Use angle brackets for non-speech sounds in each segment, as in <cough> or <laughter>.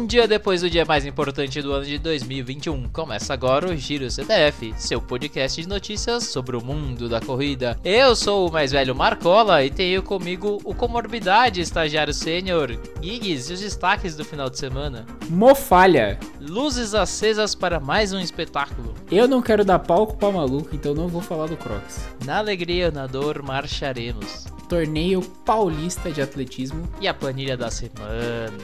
Um dia depois do dia mais importante do ano de 2021, começa agora o Giro CDF, seu podcast de notícias sobre o mundo da corrida. Eu sou o mais velho Marcola e tenho comigo o Comorbidade estagiário sênior Giggs e os destaques do final de semana. Mofalha. Luzes acesas para mais um espetáculo. Eu não quero dar palco pra maluco, então não vou falar do Crocs. Na alegria na dor marcharemos. Torneio Paulista de Atletismo. E a planilha da semana.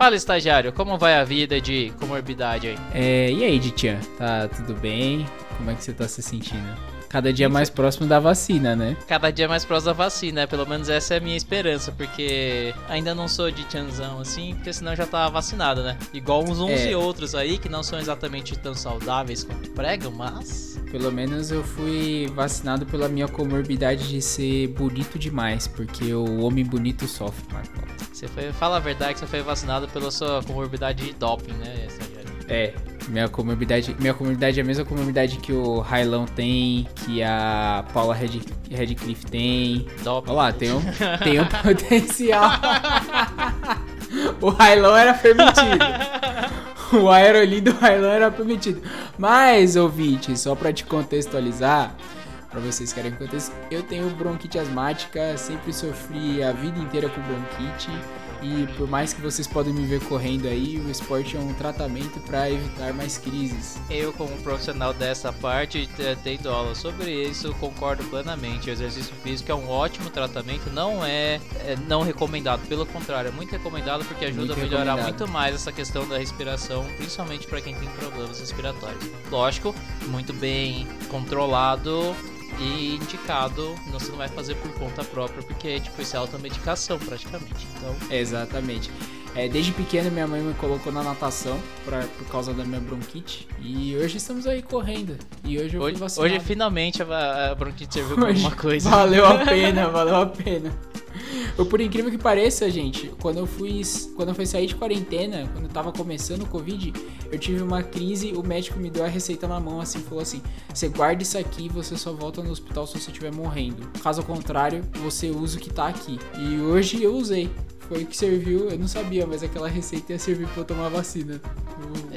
Fala, estagiário, como vai a vida de comorbidade aí? É, e aí, Ditian? Tá tudo bem? Como é que você tá se sentindo? Cada dia mais próximo da vacina, né? Cada dia mais próximo da vacina, pelo menos essa é a minha esperança, porque ainda não sou de tianzão assim, porque senão já tava vacinado, né? Igual uns uns É. e outros aí que não são exatamente tão saudáveis quanto pregam, mas. Pelo menos eu fui vacinado pela minha comorbidade de ser bonito demais, porque o homem bonito sofre, Marco. Você foi. Fala a verdade que você foi vacinado pela sua comorbidade de doping, né, estagiário? É, minha comorbidade, minha comorbidade é a mesma comorbidade que o Railão tem, que a Paula Red, Redcliffe tem. Doping. Olha lá, tem um, tem um <laughs> potencial. o Railão era permitido. O aerolim do Railão era permitido. Mas, ouvinte, só pra te contextualizar, pra vocês querem contexto, eu tenho bronquite asmática, sempre sofri a vida inteira com bronquite. E por mais que vocês podem me ver correndo aí, o esporte é um tratamento pra evitar mais crises. Eu, como profissional dessa parte, te- tendo aula sobre isso, concordo plenamente. O exercício físico é um ótimo tratamento, não é, é não recomendado, pelo contrário, é muito recomendado porque ajuda Muito a melhorar muito mais essa questão da respiração, principalmente para quem tem problemas respiratórios. Lógico, muito bem controlado e indicado, não você não vai fazer por conta própria, porque tipo, isso é automedicação praticamente. Então, Exatamente. É, desde pequeno minha mãe me colocou na natação pra, por causa da minha bronquite. E hoje estamos aí correndo. E hoje eu fui hoje, vacinado. hoje finalmente a, a bronquite serviu pra alguma coisa. Valeu a pena, <laughs> valeu a pena. Eu, por incrível que pareça, gente, quando eu fui, quando eu fui sair de quarentena, quando eu tava começando o Covid, eu tive uma crise, o médico me deu a receita na mão, assim, falou assim, você guarda isso aqui, você só volta no hospital se você estiver morrendo. Caso contrário, você usa o que tá aqui. E hoje eu usei. Foi o que serviu, eu não sabia, mas aquela receita ia servir pra eu tomar vacina.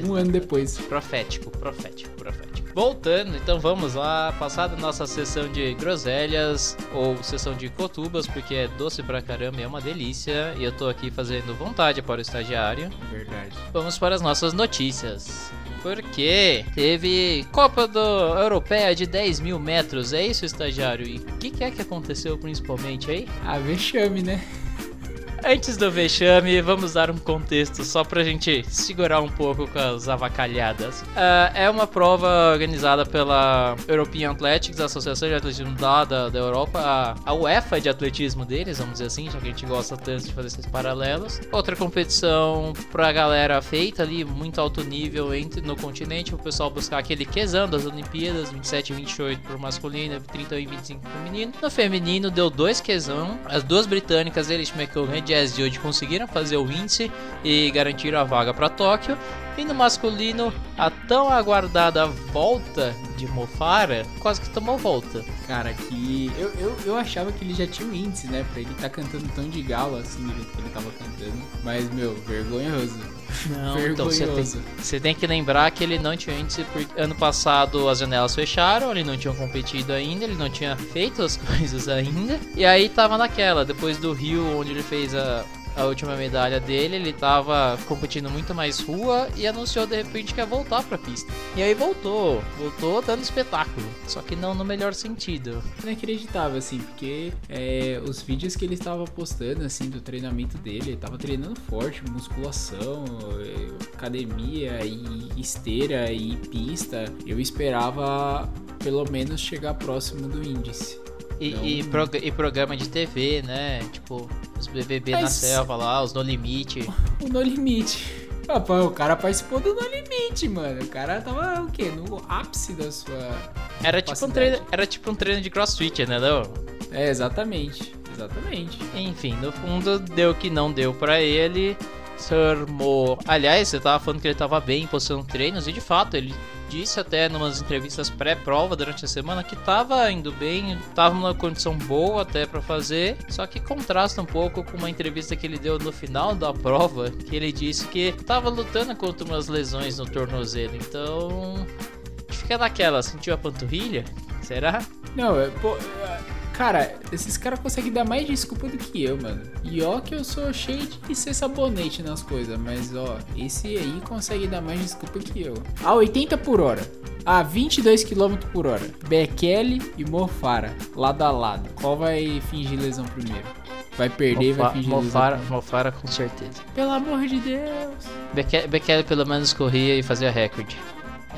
Um, um ano depois. Profético, profético, profético. Voltando, então vamos lá, passar da nossa sessão de groselhas ou sessão de cotubas, porque é doce pra caramba e é uma delícia. E eu tô aqui fazendo vontade para o estagiário. Verdade. Vamos para as nossas notícias. Porque teve Copa do Europeia de 10 mil metros, é isso, estagiário? E o que, que é que aconteceu principalmente aí? Ah, vexame, né? Antes do vexame, vamos dar um contexto só pra gente segurar um pouco com as avacalhadas. Ah, é uma prova organizada pela European Athletics, a Associação de Atletismo da, da, da Europa, a, a UEFA de atletismo deles, vamos dizer assim, já que a gente gosta tanto de fazer esses paralelos. Outra competição pra galera feita ali, muito alto nível entre, no continente, o pessoal buscar aquele quesão das Olimpíadas, 27 e 28 pro masculino, 30 e 25 pro feminino. No feminino deu dois quesão, as duas britânicas, Elish McCollum e Jazz de hoje conseguiram fazer o índice e garantiram a vaga para Tóquio. E no masculino, a tão aguardada volta de Mofara quase que tomou volta. Cara, que. Eu, eu, eu achava que ele já tinha um índice, né? Pra ele tá cantando tão de gala assim, do jeito que ele tava cantando. Mas, meu, vergonhoso. Não, <laughs> então você tem, vergonhoso. você tem que lembrar que ele não tinha índice porque ano passado as janelas fecharam, ele não tinha competido ainda, ele não tinha feito as <laughs> coisas ainda. E aí tava naquela, depois do Rio, onde ele fez a, a última medalha dele, ele tava competindo muito mais rua e anunciou de repente que ia voltar pra pista. E aí voltou, voltou dando espetáculo, só que não no melhor sentido. Inacreditável, assim, porque é, os vídeos que ele estava postando, assim, do treinamento dele, ele tava treinando forte, musculação, é, academia e esteira e pista. Eu esperava pelo menos chegar próximo do índice. E, Não- e, prog- e programa de TV, né? Tipo, os BBB na Mas- selva lá, os No Limite. <laughs> O No Limite. O cara participou do No Limite, mano. O cara tava o quê? No ápice da sua. Era tipo, um treino, era tipo um treino de crossfit, né? Não? É, exatamente. Exatamente. Enfim, no fundo, deu que não deu pra ele. Se armou. Aliás, você tava falando que ele tava bem postando treinos, e de fato, ele disse até numas entrevistas pré-prova durante a semana que tava indo bem, tava numa condição boa até para fazer, só que contrasta um pouco com uma entrevista que ele deu no final da prova, que ele disse que tava lutando contra umas lesões no tornozelo. Então, fica naquela, sentiu a panturrilha? Será? Não, é, pô, é, cara, esses caras conseguem dar mais desculpa do que eu, mano. E ó que eu sou cheio de ser sabonete nas coisas, mas ó, esse aí consegue dar mais desculpa que eu. A 80 por hora. A 22 km por hora. Bekele e Mofara, lado a lado. Qual vai fingir lesão primeiro? Vai perder e vai fingir Mofara, lesão. Mofara com certeza. Pelo amor de Deus. Bekele, Bekele pelo menos corria e fazia recorde.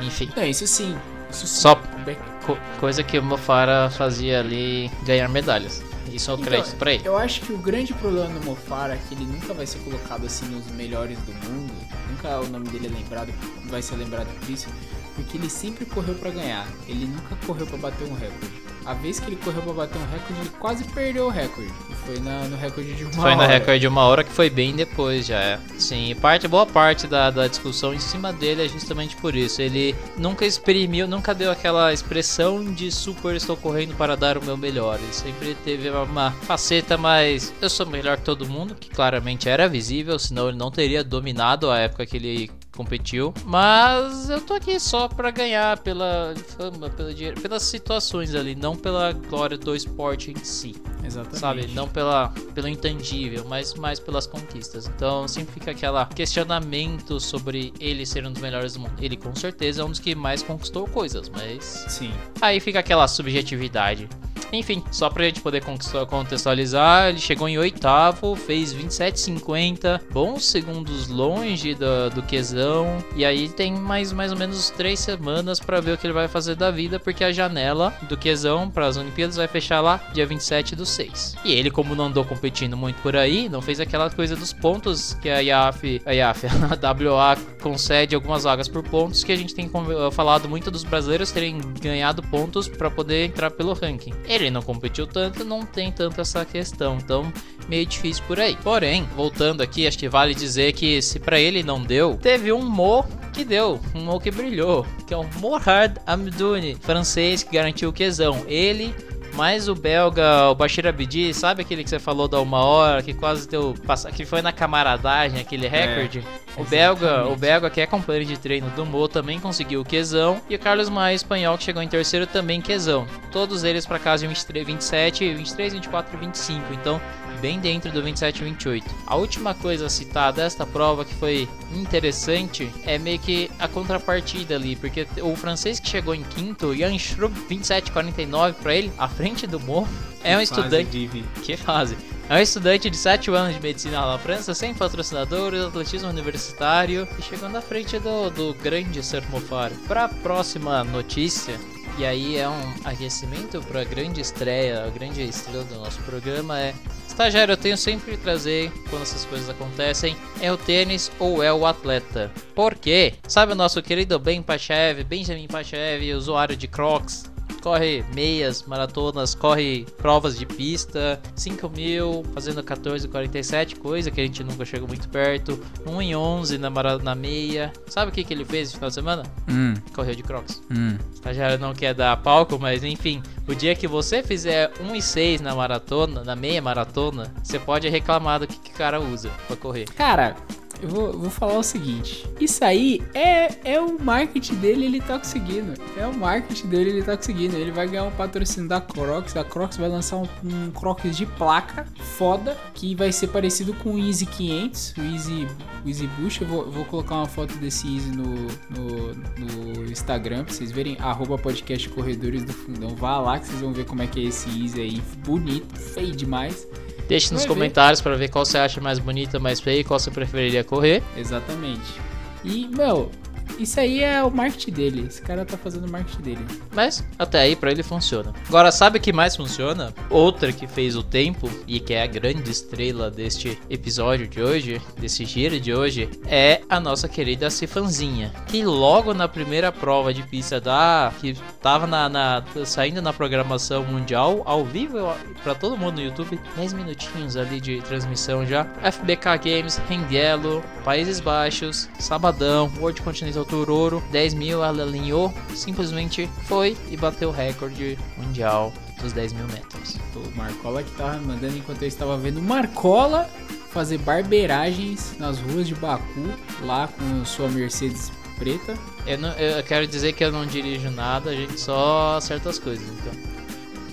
Enfim. Não, isso sim. Isso sim. Só Be- co- coisa que o Mofara fazia ali ganhar medalhas. Isso é o Então, crédito pra ele. Eu acho que o grande problema do Mofara é que ele nunca vai ser colocado assim nos melhores do mundo. Nunca o nome dele é lembrado, vai ser lembrado por isso, porque ele sempre correu pra ganhar. Ele nunca correu pra bater um recorde. A vez que ele correu pra bater um recorde, ele quase perdeu o recorde. E foi na- no recorde de uma Foi no hora. recorde de uma hora que foi bem depois já. é. Sim, e parte, boa parte da, da discussão em cima dele é justamente por isso. Ele nunca exprimiu, nunca deu aquela expressão de super estou correndo para dar o meu melhor. Ele sempre teve uma, uma faceta mais eu sou melhor que todo mundo, que claramente era visível, senão ele não teria dominado a época que ele competiu. Mas eu tô aqui só pra ganhar pela fama, pelo dinheiro, pelas situações ali, não pela glória do esporte em si Exatamente. sabe? Não pela, pelo intangível, mas mais pelas conquistas. Então sempre fica aquela questionamento sobre ele ser um dos melhores do mundo. Ele com certeza é um dos que mais conquistou coisas, mas Sim. aí fica aquela subjetividade. Enfim, só pra gente poder contextualizar, ele chegou em oitavo, fez 27,50, bons segundos longe do, do Quezão. E aí tem mais, mais ou menos três semanas pra ver o que ele vai fazer da vida, porque a janela do Quezão para as Olimpíadas vai fechar lá dia 27 do 6. E ele, como não andou competindo muito por aí, não fez aquela coisa dos pontos que a IAF, a IAF, a WA <laughs> concede algumas vagas por pontos que a gente tem falado muito dos brasileiros terem ganhado pontos para poder entrar pelo ranking. Ele não competiu tanto, não tem tanto essa questão, então meio difícil por aí. Porém, voltando aqui, acho que vale dizer que se para ele não deu, teve um Mo que deu, um Mo que brilhou, que é o Morhard Amdouni, francês que garantiu o quesão. Ele mais o belga, o Bashir Abdi, sabe aquele que você falou da uma hora, que quase deu. que foi na camaradagem, aquele recorde? o belga, o belga, que é companheiro de treino do Mo, também conseguiu o quesão. E o Carlos Maia, espanhol, que chegou em terceiro, também quesão. Todos eles para casa de 23, 27, 23, 24 e 25. Então, bem dentro do 27 e 28. A última coisa a citar desta prova que foi interessante é meio que a contrapartida ali, porque o francês que chegou em quinto, Jan Schrub, 27 49 para ele, à frente do Mo, é um estudante que fase. É um estudante de 7 anos de medicina na França, sem patrocinadores, atletismo universitário e chegando à frente do, do grande Sermofar. Para a próxima notícia, e aí é um aquecimento para a grande estreia, a grande estrela do nosso programa é Estagiário, eu tenho sempre que trazer quando essas coisas acontecem, é o tênis ou é o atleta. Por quê? Sabe o nosso querido Ben Pachev, Benjamin Pachev, usuário de Crocs, corre meias, maratonas, corre provas de pista, 5 mil, fazendo 14,47, coisa que a gente nunca chegou muito perto, 1 em 11 na, mara- na meia. Sabe o que, que ele fez no final de semana? Hum, Correu de Crocs. hum. Estagiário não quer dar palco, mas enfim, o dia que você fizer 1 e 6 na maratona, na meia maratona, você pode reclamar do que, que o cara usa pra correr. Cara, eu vou, vou falar o seguinte. Isso aí é, é o marketing dele, ele tá conseguindo. É o marketing dele, ele tá conseguindo. Ele vai ganhar um patrocínio da Crocs. A Crocs vai lançar um, um Crocs de placa foda, que vai ser parecido com o Easy 500, o Easy, o Easy Boost. Eu vou, vou colocar uma foto desse Easy no, no, no Instagram pra vocês verem. Arroba podcast Corredores do Fundão. Vá lá que vocês vão ver como é que é esse Easy aí. Bonito, feio demais. Deixe nos Vai comentários pra ver qual você acha mais bonita, mais feia e qual você preferiria correr. Exatamente. E, meu, isso aí é o marketing dele. Esse cara tá fazendo o marketing dele. Mas até aí pra ele funciona. Agora, sabe o que mais funciona? Outra que fez o tempo e que é a grande estrela deste episódio de hoje, desse giro de hoje, é a nossa querida Cifanzinha. Que logo na primeira prova de pista da. que tava na, na- saindo na programação mundial, ao vivo pra todo mundo no YouTube, 10 minutinhos ali de transmissão já. FBK Games, Rendielo, Países Baixos, Sabadão, World Continental ouro, 10 mil, ela alinhou, simplesmente foi e bateu o recorde mundial dos 10 mil metros. O Marcola que tava me mandando enquanto eu estava vendo Marcola fazer barbeiragens nas ruas de Baku, lá com sua Mercedes preta. Eu, não, eu quero dizer que eu não dirijo nada, a gente só acerta as coisas, então.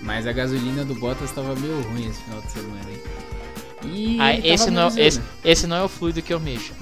Mas a gasolina do Bottas estava meio ruim esse final de semana, hein? E ah, esse não, esse, esse não é o fluido que eu mexo.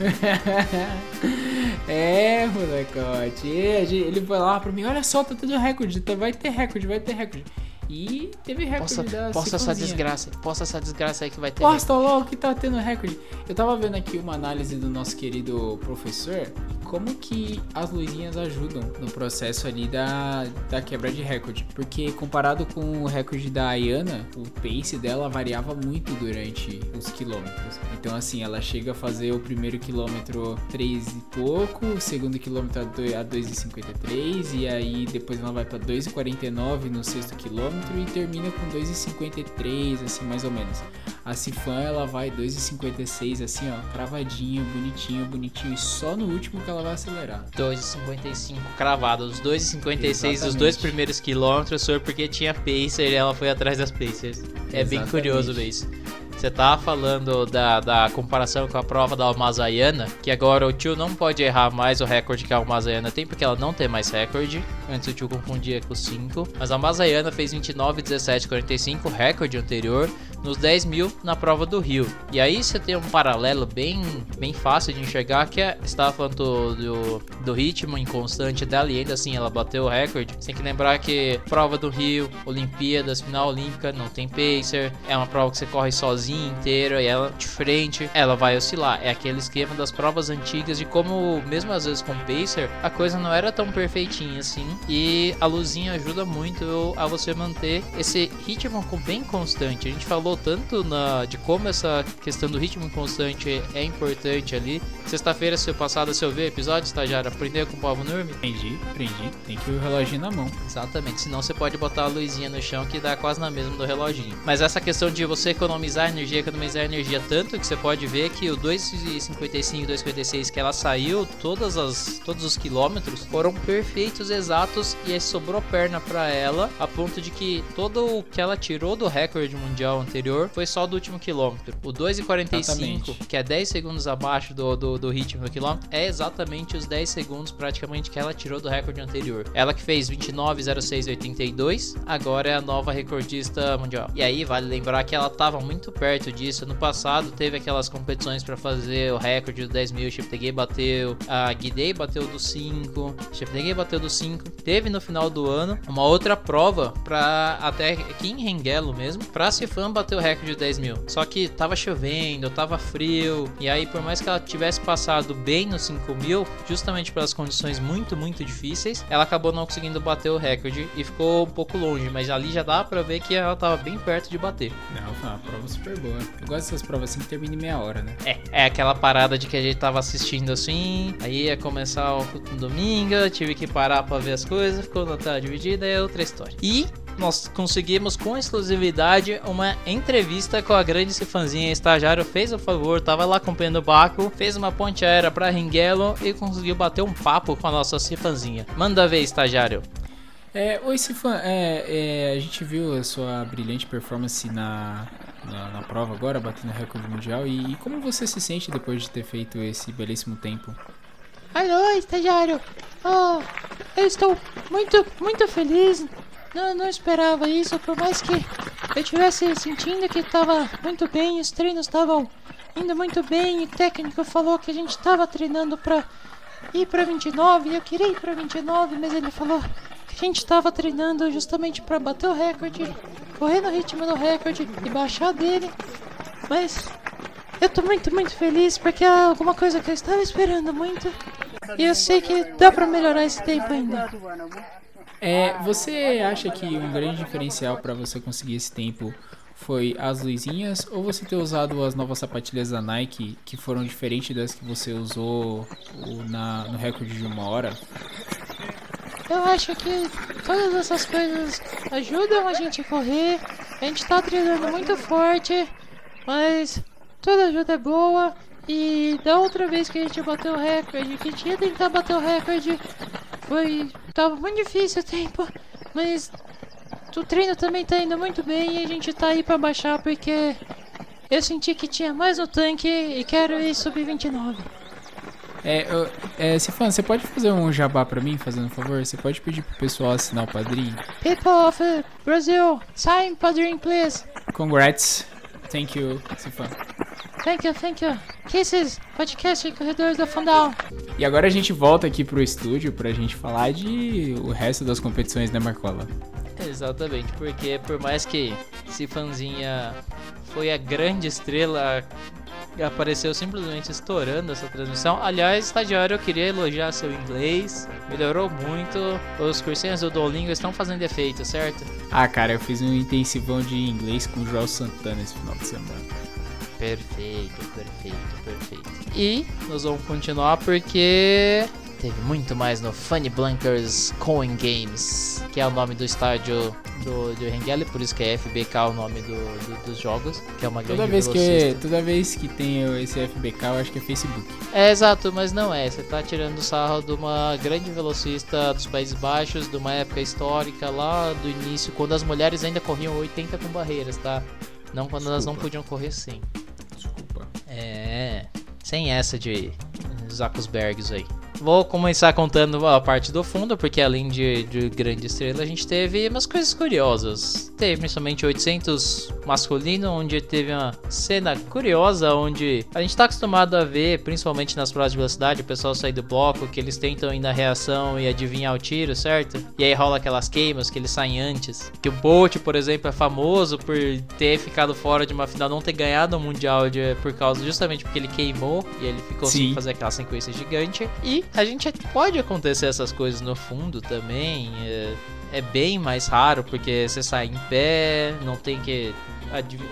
<laughs> é, molecote. Ele foi lá pra mim, olha só, tá tendo recorde, tá, vai ter recorde, vai ter recorde. E teve recorde posta, da Posta essa desgraça, posta essa desgraça aí que vai ter Posta logo que tá tendo recorde. Eu tava vendo aqui uma análise do nosso querido professor, como que as luzinhas ajudam no processo ali da, da quebra de recorde. Porque comparado com o recorde da Ayana, o pace dela variava muito durante os quilômetros. Então assim, ela chega a fazer o primeiro quilômetro 3 e pouco, o segundo quilômetro a 2,53 e aí depois ela vai para 2,49 no sexto quilômetro e termina com 2,53, assim, mais ou menos. A Sifan ela vai 2,56, assim, ó, cravadinho, bonitinho, bonitinho, e só no último que ela vai acelerar. 2,55 cravado. Os 2,56 dos dois primeiros quilômetros foi porque tinha Pacer e ela foi atrás das Pacers. É Exatamente. bem curioso ver isso. Você tá falando da, da comparação com a prova da Almazaiana, que agora o tio não pode errar mais o recorde que a Almazaiana tem, porque ela não tem mais recorde. Antes o tio confundia com 5. Mas a Almazaiana fez 29, 17, 45, recorde anterior nos 10 mil na prova do Rio. E aí você tem um paralelo bem, bem fácil de enxergar que é, estava falando do, do, do, ritmo inconstante dela e ainda assim ela bateu o recorde. Você tem que lembrar que prova do Rio, Olimpíadas, final olímpica, não tem pacer, é uma prova que você corre sozinho inteira e ela de frente, ela vai oscilar. É aquele esquema das provas antigas de como, mesmo às vezes com pacer, a coisa não era tão perfeitinha assim. E a luzinha ajuda muito a você manter esse ritmo bem constante. A gente falou falou tanto na, de como essa questão do ritmo constante é importante ali. Sexta-feira, se passada, se eu ver episódio, estagiário, aprender com o Pavo Nurme. Aprendi, aprendi. Tem que ir o reloginho na mão. Exatamente, senão você pode botar a luzinha no chão que dá quase na mesma do reloginho. Mas essa questão de você economizar energia, economizar energia tanto que você pode ver que o 2,55 e 2,56 que ela saiu, todas as, todos os quilômetros foram perfeitos, exatos e aí sobrou perna para ela, a ponto de que todo o que ela tirou do recorde mundial anterior anterior foi só do último quilômetro. O 2,45, que é 10 segundos abaixo do, do, do, ritmo do quilômetro, é exatamente os 10 segundos praticamente que ela tirou do recorde anterior. Ela que fez 29,06,82, agora é a nova recordista mundial. E aí vale lembrar que ela estava muito perto disso. No passado teve aquelas competições para fazer o recorde do 10 mil, Cheptegei bateu, a Guidei bateu do 5, Cheptegei bateu do 5. Teve no final do ano uma outra prova para até aqui em Rengelo mesmo, para Cifan bater bater o recorde de 10 mil. Só que tava chovendo, tava frio. E aí, por mais que ela tivesse passado bem nos 5 mil, justamente pelas condições muito, muito difíceis, ela acabou não conseguindo bater o recorde e ficou um pouco longe. Mas ali já dá pra ver que ela tava bem perto de bater. Não, foi uma prova super boa. Eu gosto dessas provas assim que termina em meia hora, né? É, é aquela parada de que a gente tava assistindo assim, aí ia começar o domingo, tive que parar pra ver as coisas, ficou na tela dividida, é outra história. E nós conseguimos com exclusividade uma entrevista com a grande Cifanzinha. Estagiário fez o favor, tava lá acompanhando o Baco, fez uma ponte aérea para Ringuelo e conseguiu bater um papo com a nossa Cifanzinha. Manda ver, estagiário. É, oi Cifan, é, é, a gente viu a sua brilhante performance na, na, na prova agora, batendo recorde mundial. E, e, como você se sente depois de ter feito esse belíssimo tempo? Alô, estagiário! Oh, eu estou muito, muito feliz não, não esperava isso, por mais que eu estivesse sentindo que estava muito bem, os treinos estavam indo muito bem, e o técnico falou que a gente estava treinando para ir para 29, eu queria ir para 29, mas ele falou que a gente estava treinando justamente para bater o recorde, correr no ritmo do recorde e baixar dele. Mas eu tô muito, muito feliz porque é alguma coisa que eu estava esperando muito. E eu sei que dá para melhorar esse tempo ainda. É, você acha que um grande diferencial para você conseguir esse tempo foi as luzinhas ou você ter usado as novas sapatilhas da Nike que foram diferentes das que você usou na, no recorde de uma hora? Eu acho que todas essas coisas ajudam a gente a correr. A gente tá treinando muito forte, mas toda ajuda é boa. E da outra vez que a gente bateu o recorde, que a gente ia tentar bater o recorde, foi. tava muito difícil o tempo, mas o treino também tá indo muito bem e a gente tá aí pra baixar porque eu senti que tinha mais no tanque e quero ir subir 29. É, eu, é, Cifan, você pode fazer um jabá pra mim, fazendo um favor? Você pode pedir pro pessoal assinar o padrinho? People of Brazil, sign padrinho please. Congrats. Thank you, Cifan. Thank you, thank you. Kisses, podcast em Corredores da Fundal. E agora a gente volta aqui pro estúdio pra gente falar de o resto das competições da Marcola. Exatamente, porque por mais que Cifanzinha foi a grande estrela, apareceu simplesmente estourando essa transmissão. Aliás, estagiário, eu queria elogiar seu inglês, melhorou muito. Os cursinhos do Duolingo estão fazendo efeito, certo? Ah, cara, eu fiz um intensivão de inglês com o Joel Santana esse final de semana. Perfeito, perfeito, perfeito. E nós vamos continuar porque teve muito mais no Funny Blankers Coin Games, que é o nome do estádio do, do Hengele, por isso que é FBK o nome do, do- dos jogos, que é uma Toda grande vez, que, toda vez que tem esse FBK, eu acho que é Facebook. É exato, mas não é. Você tá tirando sarro de uma grande velocista dos Países Baixos, de uma época histórica lá do início, quando as mulheres ainda corriam 80 com barreiras, tá? Não quando elas não Desculpa. podiam correr 100. Desculpa. É, sem essa de Zuckerbergs aí. Vou começar contando a parte do fundo, porque além de, de grande estrela, a gente teve umas coisas curiosas. Teve principalmente 800 masculino, onde teve uma cena curiosa, onde a gente tá acostumado a ver, principalmente nas provas de velocidade, o pessoal sair do bloco, que eles tentam ir na reação e adivinhar o tiro, certo? E aí rola aquelas queimas que eles saem antes. Que o Bolt, por exemplo, é famoso por ter ficado fora de uma final, não ter ganhado o Mundial de- por causa justamente porque ele queimou e ele ficou sem Sim. fazer aquela sequência gigante. E a gente pode acontecer essas coisas no fundo também. É, é bem mais raro porque você sai em pé, não tem que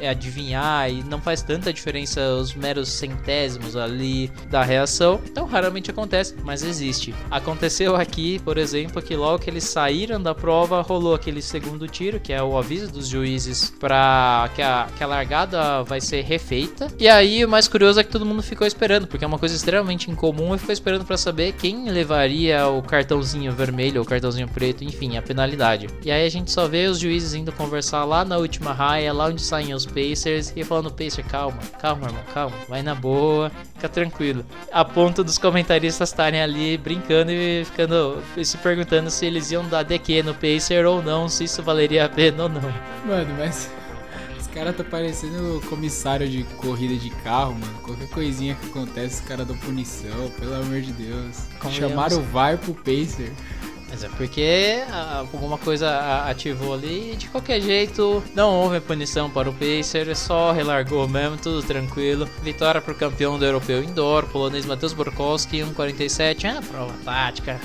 é adivinhar e não faz tanta diferença os meros centésimos ali da reação. Então raramente acontece, mas existe. Aconteceu aqui, por exemplo, que logo que eles saíram da prova, rolou aquele segundo tiro, que é o aviso dos juízes para que a, que a largada vai ser refeita. E aí o mais curioso é que todo mundo ficou esperando, porque é uma coisa extremamente incomum e ficou esperando para saber quem levaria o cartãozinho vermelho ou o cartãozinho preto, enfim, a penalidade. E aí a gente só vê os juízes indo conversar lá na última raia, lá onde saem os Pacers, e falando: Pacer, calma, calma, irmão, calma, vai na boa, fica tranquilo. A ponto dos comentaristas estarem ali brincando e ficando se perguntando se eles iam dar DQ no Pacer ou não, se isso valeria a pena ou não. Mano, mas. <laughs> Os caras tá parecendo comissário de corrida de carro, mano. Qualquer coisinha que acontece, os caras dão punição, pelo amor de Deus. Chamaram o VAR pro Pacer. Mas é porque ah, alguma coisa ativou ali e de qualquer jeito não houve punição para o Pacer, só relargou mesmo, tudo tranquilo. Vitória para o campeão do europeu indoor, polonês Matheus Borkowski, 1,47. Ah, prova tática,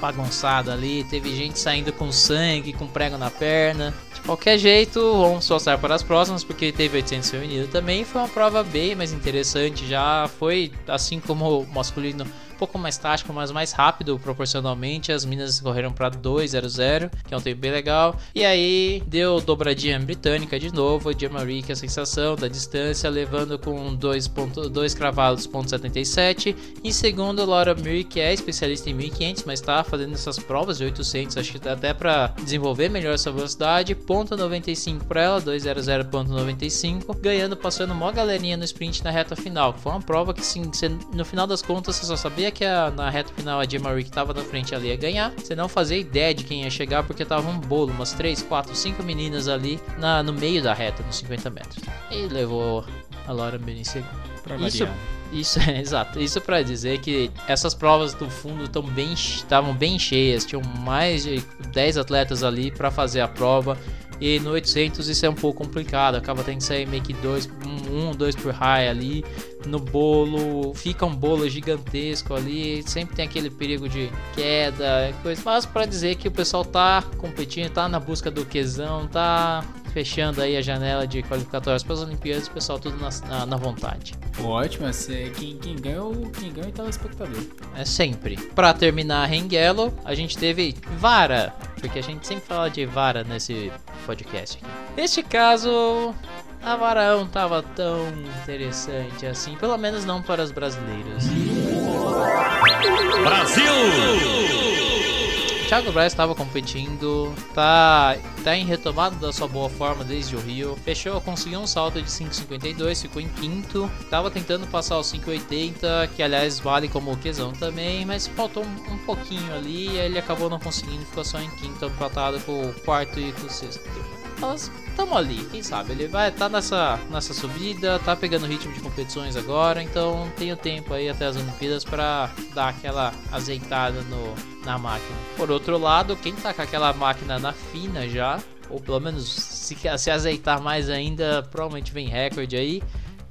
bagunçada ali. Teve gente saindo com sangue, com prego na perna. De qualquer jeito, vamos passar para as próximas, porque teve 800 feminino também. Foi uma prova bem mais interessante. Já foi, assim como o masculino, pouco mais tático, mas mais rápido proporcionalmente. As minas correram para 2.00, que é um tempo bem legal. E aí deu dobradinha britânica de novo. A Marie, que é a sensação da distância, levando com 2 cravados, ponto 77. Em segundo, Laura Mir, que é especialista em 1500, mas está fazendo essas provas de 800, acho que dá até para desenvolver melhor essa velocidade. Ponto 95 para ela, 200.95, ganhando, passando uma galerinha no sprint na reta final. Foi uma prova que, sim, no final das contas, você só sabia que a- na reta final a Jim Marie que estava na frente ali ia ganhar. Você não fazia ideia de quem ia chegar, porque tava um bolo, umas 3, 4, 5 meninas ali na, no meio da reta, nos 50 metros. E levou a Laura Mir em segundo. Pra Isso, variar. isso é <laughs> exato. Isso para dizer que essas provas do fundo estão bem estavam bem cheias, tinham mais de 10 atletas ali para fazer a prova. E no 800 isso é um pouco complicado, acaba tendo que sair meio que dois, um, um, dois por high ali no bolo, fica um bolo gigantesco ali, sempre tem aquele perigo de queda, coisa. Mas para dizer que o pessoal tá competindo, tá na busca do quesão, tá fechando aí a janela de qualificatórias para as Olimpíadas, o pessoal tudo na, na, na vontade. Ótimo, esse- quem, quem ganha é o quem ganha é o telespectador. É sempre. Pra terminar a Rengelo, a gente teve Vara, porque a gente sempre fala de Vara nesse podcast aqui. Neste caso, a vara não tava tão interessante assim, pelo menos não para os brasileiros. Brasil! Thiago Braz estava competindo, tá, tá em retomada da sua boa forma desde o Rio. Fechou, conseguiu um salto de 5,52, ficou em quinto. Tava tentando passar os 5,80, que aliás vale como quesão também, mas faltou um, um pouquinho ali e ele acabou não conseguindo, ficou só em quinto, empatado com o quarto e com o sexto. Nós estamos ali, quem sabe? Ele vai estar tá nessa, nessa subida, tá pegando ritmo de competições agora, então tem o tempo aí até as Olimpíadas para dar aquela azeitada no, na máquina. Por outro lado, quem tá com aquela máquina na fina já, ou pelo menos se, se azeitar mais ainda, provavelmente vem recorde aí.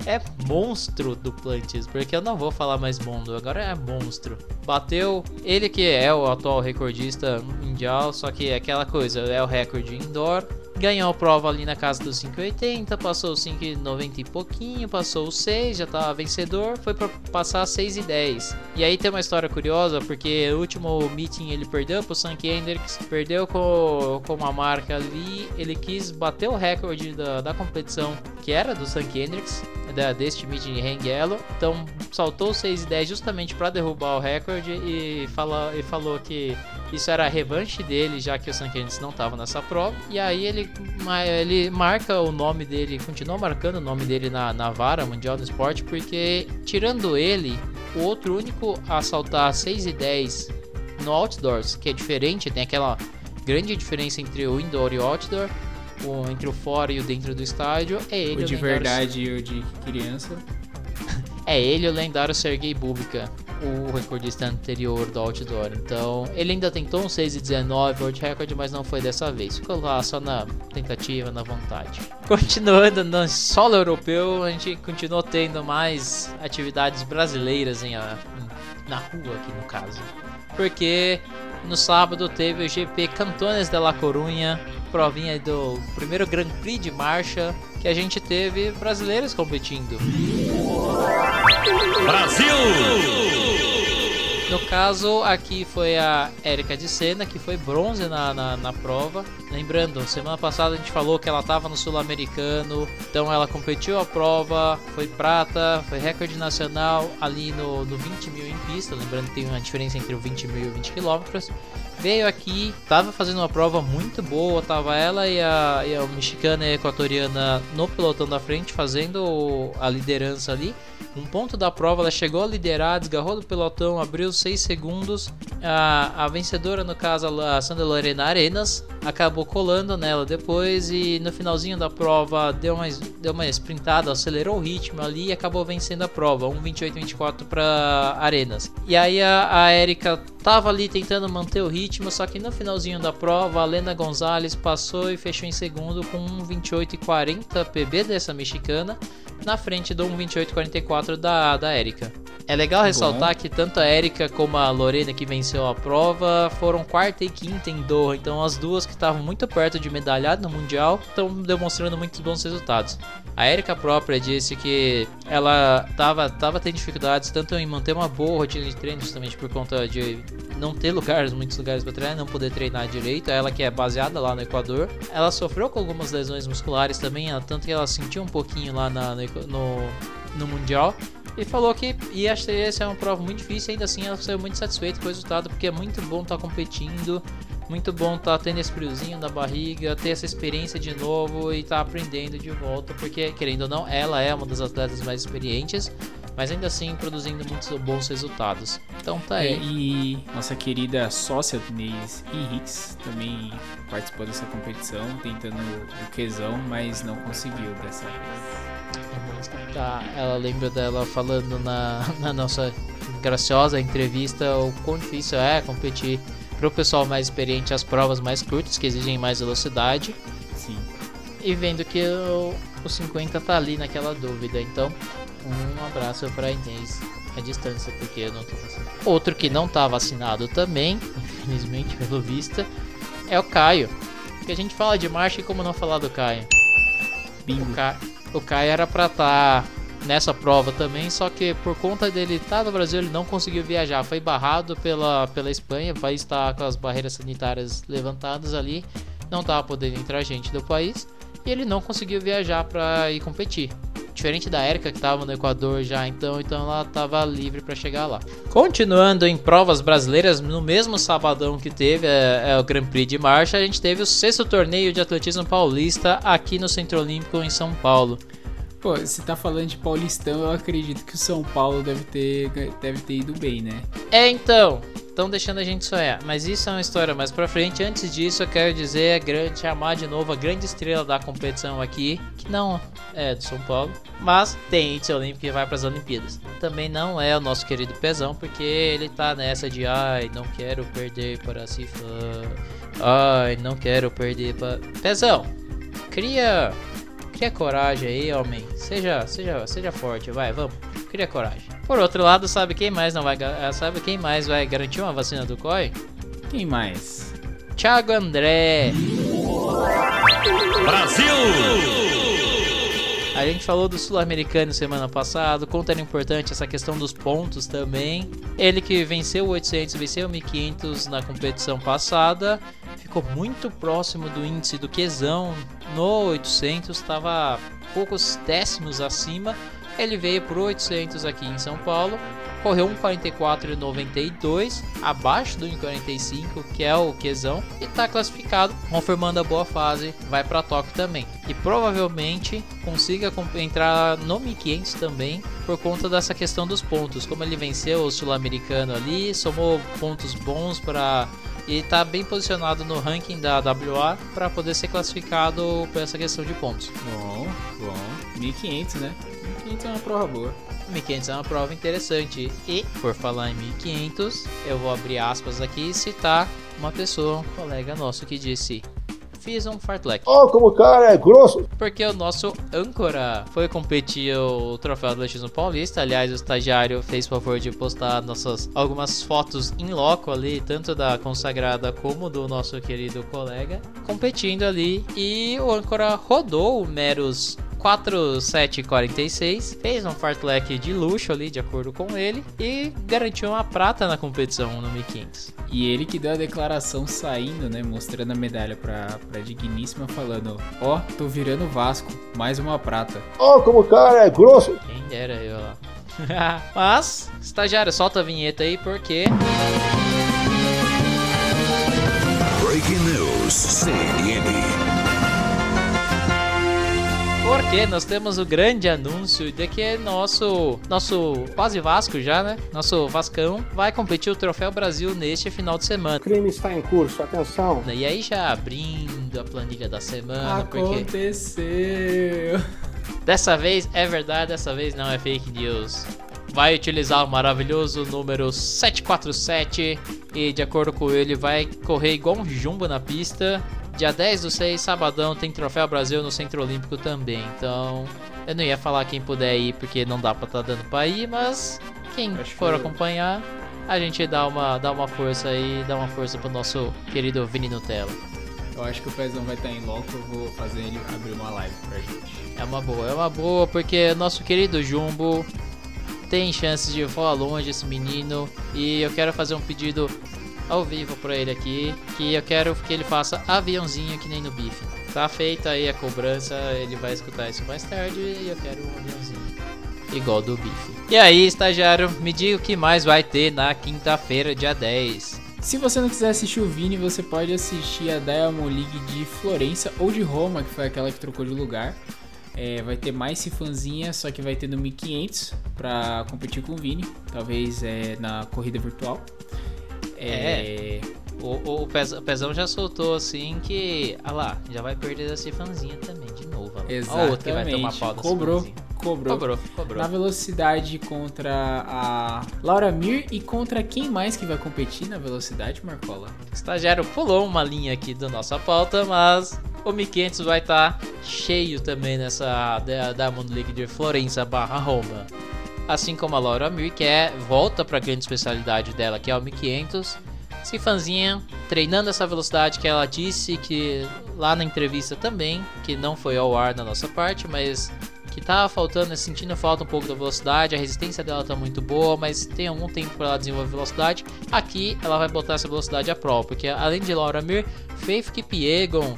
É monstro do Plantis, porque eu não vou falar mais mundo, agora é monstro. Bateu ele que é o atual recordista mundial, só que é aquela coisa, é o recorde indoor, ganhou a prova ali na casa dos 5,80, passou os 5,90 e pouquinho, passou os 6, já estava vencedor, foi para passar 6,10. E aí tem uma história curiosa, porque o último meeting ele perdeu pro Sam Kendricks, perdeu com, com uma marca ali, ele quis bater o recorde da, da competição, que era do Sam Kendricks, da, deste meeting de Rangello, então saltou 6,10 justamente para derrubar o recorde e, fala, e falou que isso era a revanche dele, já que o Sam não estava nessa prova, e aí ele ele marca o nome dele, continua marcando o nome dele na, na vara mundial do esporte, porque tirando ele, o outro único a saltar 6 e 10 no outdoors, que é diferente, tem aquela grande diferença entre o indoor e o outdoor, o, entre o fora e o dentro do estádio, é ele. O de verdade e o de criança. <laughs> é ele, o lendário Sergei Bubka o recordista anterior do outdoor. Então, ele ainda tentou um 6 e 19 world record, mas não foi dessa vez. Ficou lá só na tentativa, na vontade. <laughs> Continuando no solo europeu, a gente continuou tendo mais atividades brasileiras em, em, na rua aqui no caso. Porque no sábado teve o GP Cantones de la Corunha, provinha do primeiro Grand Prix de marcha que a gente teve brasileiros competindo. Brasil! No caso, aqui foi a Érica de Sena, que foi bronze na, na, na, prova. Lembrando, semana passada a gente falou que ela estava no Sul-Americano, então ela competiu a prova, foi prata, foi recorde nacional ali no, no 20 mil em pista. Lembrando que tem uma diferença entre o 20 mil e o 20 quilômetros. Veio aqui, estava fazendo uma prova muito boa, tava ela e a, e a mexicana e a equatoriana no pelotão da frente, fazendo a liderança ali. Um ponto da prova, ela chegou a liderar, desgarrou do pelotão, abriu 6 segundos. A, a vencedora, no caso, a Sandra Lorena Arenas, acabou colando nela depois e no finalzinho da prova deu uma, deu uma sprintada, acelerou o ritmo ali e acabou vencendo a prova, 1:28:24 para Arenas. E aí a, a Erika tava ali tentando manter o ritmo, só que no finalzinho da prova a Lena Gonzalez passou e fechou em segundo com 1:28:40 PB dessa mexicana na frente do 1:28:44 da da Erika. É legal ressaltar Bom. que tanto a Erika como a Lorena que venceu a prova foram quarta e quinta em Doha, então as duas que estavam muito perto de medalhar no mundial estão demonstrando muitos bons resultados. A Erika própria disse que ela estava tava tendo dificuldades tanto em manter uma boa rotina de treino, justamente por conta de não ter lugares, muitos lugares para treinar, não poder treinar direito. Ela que é baseada lá no Equador, ela sofreu com algumas lesões musculares também, tanto que ela sentiu um pouquinho lá na, no, no mundial e falou que ia ser uma prova muito difícil, ainda assim ela saiu muito satisfeita com o resultado, porque é muito bom estar tá competindo, muito bom estar tá tendo esse friozinho na barriga, ter essa experiência de novo e estar tá aprendendo de volta, porque querendo ou não, ela é uma das atletas mais experientes, mas ainda assim produzindo muitos bons resultados. Então tá é, aí. e nossa querida sócia Denise Henriques também participou dessa competição, tentando o quesão, mas não conseguiu dessa vez. Tá, ela lembra dela falando na, <laughs> na nossa graciosa entrevista o quão difícil é competir pro pessoal mais experiente as provas mais curtas que exigem mais velocidade. Sim. E vendo que o, o 50 tá ali naquela dúvida. Então, um abraço pra Inês à distância, porque eu não tô vacinado. Outro que não tá vacinado também, infelizmente, pelo visto, é o Caio. Que a gente fala de marcha e como não falar do Caio. Bingo. O Caio o Kai era pra estar tá nessa prova também, só que por conta dele estar tá no Brasil, ele não conseguiu viajar. Foi barrado pela, pela Espanha, o país com as barreiras sanitárias levantadas ali, não estava podendo entrar gente do país. e ele não conseguiu viajar para ir competir. Diferente da Erika que estava no Equador já, então, então ela estava livre para chegar lá. Continuando em provas brasileiras, no mesmo sabadão que teve é, é, o Grand Prix de Marcha, a gente teve o sexto torneio de atletismo paulista aqui no Centro Olímpico em São Paulo. Pô, se tá falando de Paulistão, eu acredito que o São Paulo deve ter, deve ter ido bem, né? É, então estão deixando a gente sonhar. Mas isso é uma história mais pra frente. Antes disso, eu quero dizer, a grande, chamar de novo a grande estrela da competição aqui, que não é do São Paulo, mas tem índice olímpico e vai para as Olimpíadas. Também não é o nosso querido Pezão, porque ele tá nessa de ai, não quero perder para a Cifã. Ai, não quero perder para. Pezão, cria. Cria coragem aí, homem. Seja, seja, seja forte, vai, vamos. Cria coragem. Por outro lado, sabe quem mais não vai eh, sabe quem mais vai garantir uma vacina do COI? Quem mais? Thiago André. Brasil! A gente falou do sul-americano semana passada, quanto era importante essa questão dos pontos também. Ele que venceu o 800, venceu o 1500 na competição passada, ficou muito próximo do índice do Quezão no 800, estava poucos décimos acima ele veio por 800 aqui em São Paulo, correu 1,44,92, abaixo do 1,45, que é o Quezão, e está classificado, confirmando a boa fase, vai para Tóquio também. E provavelmente consiga entrar no 1500 também, por conta dessa questão dos pontos. Como ele venceu o sul-americano ali, somou pontos bons para e está bem posicionado no ranking da WA para poder ser classificado por essa questão de pontos. Bom, bom. 1500, né? 1500 é uma prova boa. 1500 é uma prova interessante. E, por falar em 1500, eu vou abrir aspas aqui e citar uma pessoa, um colega nosso, que disse: Fiz um fartlek. Oh, como o cara é grosso! Porque o nosso âncora foi competir o troféu do Atletismo Paulista. Aliás, o estagiário fez o favor de postar nossas algumas fotos em loco ali, tanto da consagrada como do nosso querido colega, competindo ali. E o âncora rodou meros 4746, fez um fartlek de luxo ali, de acordo com ele, e garantiu uma prata na competição no 1500. E ele que deu a declaração saindo, né, mostrando a medalha pra, pra Digníssima, falando: Ó, oh, tô virando Vasco, mais uma prata. Ó, oh, como o cara é grosso! Quem dera eu lá. <laughs> Mas, estagiário, solta a vinheta aí porque. Breaking News CNN. Porque nós temos o grande anúncio de que nosso nosso quase Vasco já, né? Nosso Vascão vai competir o Troféu Brasil neste final de semana. O crime está em curso, atenção. E aí já abrindo a planilha da semana, Aconteceu. Porque... Dessa vez é verdade, dessa vez não é fake news vai utilizar o maravilhoso número 747 e de acordo com ele vai correr igual um jumbo na pista Dia 10 do 6, sabadão, tem Troféu Brasil no Centro Olímpico também. Então, eu não ia falar quem puder ir, porque não dá pra estar tá dando pra ir, mas quem Acho for que... acompanhar, a gente dá uma, dá uma força aí, dá uma força pro nosso querido Vini Nutella. Eu acho que o Pezão vai estar tá em loco, eu vou fazer ele abrir uma live pra gente. É uma boa, é uma boa, porque nosso querido Jumbo tem chances de voar longe esse menino. E eu quero fazer um pedido ao vivo pra ele aqui, que eu quero que ele faça aviãozinho que nem no bife. Tá feita aí a cobrança, ele vai escutar isso mais tarde e eu quero um aviãozinho. Igual do bife. E aí, estagiário, me diga o que mais vai ter na quinta-feira, dia 10. Se você não quiser assistir o Vini, você pode assistir a Diamond League de Florença ou de Roma, que foi aquela que trocou de lugar. É, vai ter mais Cifanzinha, só que vai ter no 1500 para competir com o Vini, talvez é, na corrida virtual. É. O, o, Pezão já soltou assim que. Ah lá, já vai perder essa fanzinha também, de novo. Exatamente. A outra que vai tomar pau cobrou, cobrou. Cobrou, cobrou. Na velocidade contra a Laura Mir e contra quem mais que vai competir na velocidade, Marcola? O estagiário pulou uma linha aqui da nossa pauta, mas o 1500 vai estar tá cheio também nessa Diamond League de Florença barra Roma assim como a Laura Mir, que é volta para a grande especialidade dela, que é o 1500. Cifanzinha treinando essa velocidade que ela disse que lá na entrevista também, que não foi ao ar na nossa parte, mas que tá faltando, sentindo falta um pouco da velocidade, a resistência dela tá muito boa, mas tem algum tempo para ela desenvolver velocidade. Aqui ela vai botar essa velocidade à prova, porque além de Laura Mir, Faith Kipiegon,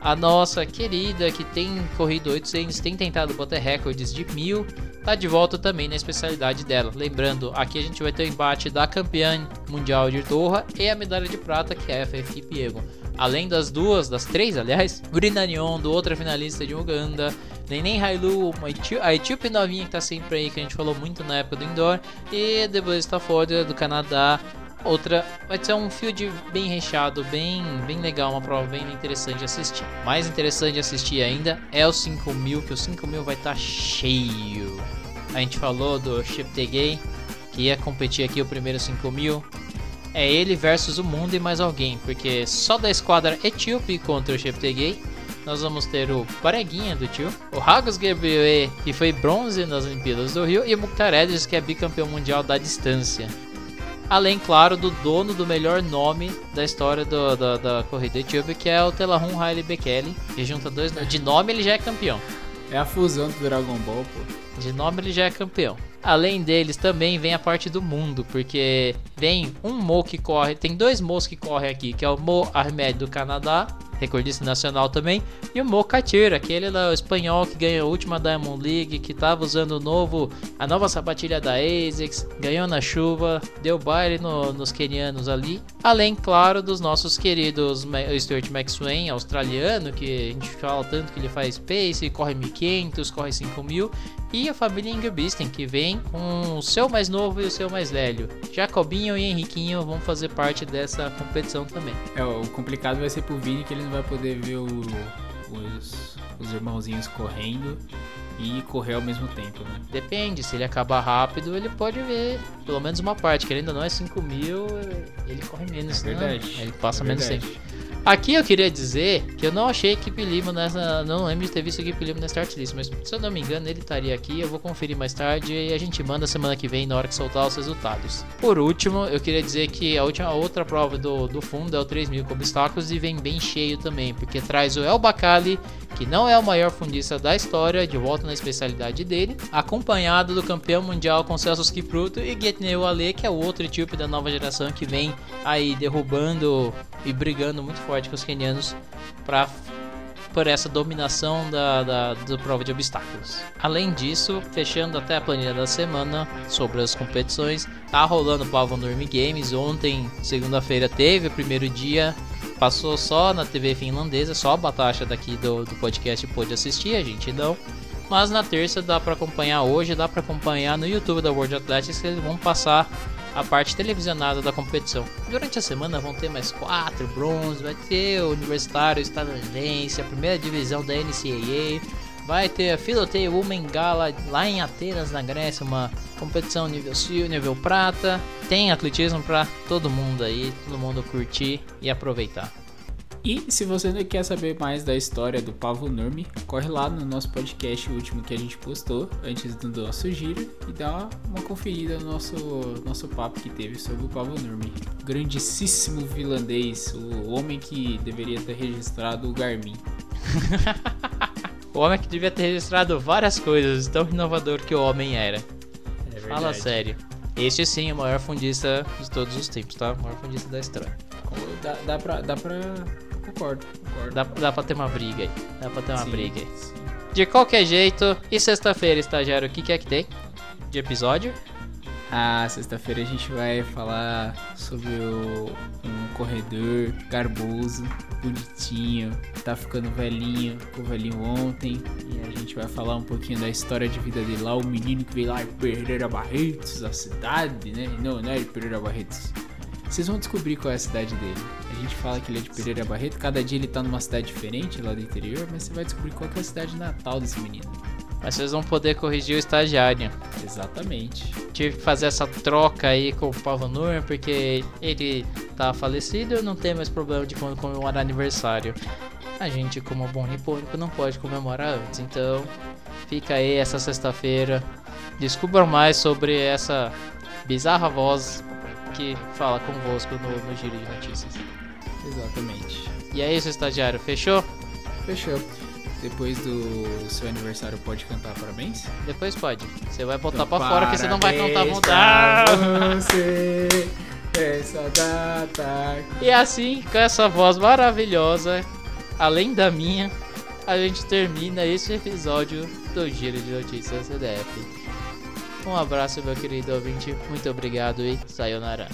A nossa querida que tem corrido 800, tem tentado bater recordes de mil, tá de volta também na especialidade dela. Lembrando, aqui a gente vai ter o embate da campeã mundial de Doha e a medalha de prata que é a FF Piego. Além das duas, das três aliás, <laughs> Brina Nyondo, outra finalista de Uganda, Neném Hailu, a etíope novinha que tá sempre aí, que a gente falou muito na época do indoor, e Deborah Stafford do Canadá, outra vai ser um field bem recheado, bem, bem legal, uma prova bem interessante de assistir. Mais interessante de assistir ainda é o 5000, que o 5000 vai estar cheio. A gente falou do Gay, que ia competir aqui o primeiro 5000. É ele versus o mundo e mais alguém, porque só da esquadra etíope contra o Gay. Nós vamos ter o Pareguinha do tio, o Hagos Gabriel, que foi bronze nas Olimpíadas do Rio, e o Mukhtar Edris, que é bicampeão mundial da distância. Além, claro, do dono do melhor nome da história do- da, da corrida etíope, que é o Telahun Haile Bekele, que junta dois nomes. De nome ele já é campeão. É a fusão do Dragon Ball, pô. De nome ele já é campeão. Além deles também vem a parte do mundo, porque vem um Mo que corre, tem dois Mos que correm aqui, que é o Mo Ahmed do Canadá, recordista nacional também, e o Mo Katir, aquele lá, espanhol que ganhou a última Diamond League, que tava usando o novo, a nova sapatilha da ASICS, ganhou na chuva, deu baile no- nos quenianos ali. Além, claro, dos nossos queridos Stuart Maxwell, australiano, que a gente fala tanto que ele faz pace, corre 1500, corre 5000, e a família Ingerbisten, que vem com o seu mais novo e o seu mais velho. Jacobinho e Henriquinho vão fazer parte dessa competição também. É, o complicado vai ser pro Vini que ele não vai poder ver o- os, os irmãozinhos correndo e correr ao mesmo tempo, né? Depende, se ele acabar rápido, ele pode ver pelo menos uma parte, que ele ainda não é 5 mil, ele corre menos, É né? verdade. Ele passa É menos tempo. Aqui eu queria dizer que eu não achei equipe Lima nessa. Não lembro de ter visto equipe Lima na start list, mas se eu não me engano, ele estaria aqui. Eu vou conferir mais tarde e a gente manda semana que vem na hora que soltar os resultados. Por último, eu queria dizer que a última outra prova do, do fundo é o 3000 com obstáculos e vem bem cheio também, porque traz o El Bacali, que não é o maior fundista da história, de volta na especialidade dele, acompanhado do campeão mundial com Celso Kipruto e Getneu Ale, que é o outro etíope da nova geração que vem aí derrubando e brigando muito forte com os kenianos para por essa dominação da, da, da prova de obstáculos. Além disso, fechando até a planilha da semana sobre as competições, tá rolando o Pavo Nurmi Games. Ontem, segunda-feira, teve o primeiro dia, passou só na TV finlandesa, só a Batasha daqui do, do podcast pôde assistir, a gente não. Mas na terça dá para acompanhar hoje, dá para acompanhar no YouTube da World Athletics que eles vão passar a parte televisionada da competição. Durante a semana vão ter mais quatro bronze, vai ter o Universitário Estadunidense, a primeira divisão da NCAA, vai ter a Philotea Women Gala lá em Atenas, na Grécia, uma competição nível Sil, nível Prata. Tem atletismo para todo mundo aí, todo mundo curtir e aproveitar. E se você não quer saber mais da história do Pavo Nurmi, corre lá no nosso podcast, o último que a gente postou, antes do nosso giro, e dá uma conferida no nosso, nosso papo que teve sobre o Pavo Nurmi. Grandíssimo finlandês, o homem que deveria ter registrado o Garmin. <laughs> O homem que devia ter registrado várias coisas, tão inovador que o homem era. É Fala sério. Este sim é o maior fundista de todos os tempos, tá? O maior fundista da história. Dá, dá pra. Dá pra. Concordo, concordo. Dá, dá pra ter uma briga aí. Dá pra ter uma Sim, briga aí. sim. De qualquer jeito, e sexta-feira, estagiário, o que, que é que tem? De episódio? Ah, sexta-feira a gente vai falar sobre o, um corredor garboso, bonitinho, tá ficando velhinho, ficou velhinho ontem. E a gente vai falar um pouquinho da história de vida dele lá, o menino que veio lá de Pereira Barretos, a cidade, né? Não, não é de Pereira Barretos. Vocês vão descobrir qual é a cidade dele. A gente fala que ele é de Pereira Barreto, cada dia ele tá numa cidade diferente lá do interior, mas você vai descobrir qual é a cidade natal desse menino. Mas vocês vão poder corrigir o estagiário. Exatamente. Tive que fazer essa troca aí com o Nur, porque ele tá falecido e não tem mais problema de quando comemorar aniversário. A gente, como bom nipônico, não pode comemorar antes. Então, fica aí essa sexta-feira. Descubram mais sobre essa bizarra voz que fala convosco no, no Giro de Notícias. Exatamente. E é isso, estagiário. Fechou? Fechou. Depois do seu aniversário, pode cantar parabéns? Depois pode. Você vai botar Então, pra fora que você não vai cantar pra <laughs> Você, essa data. E assim, com essa voz maravilhosa, além da minha, a gente termina esse episódio do Giro de Notícias CDF. Um abraço, meu querido ouvinte. Muito obrigado e sayonara.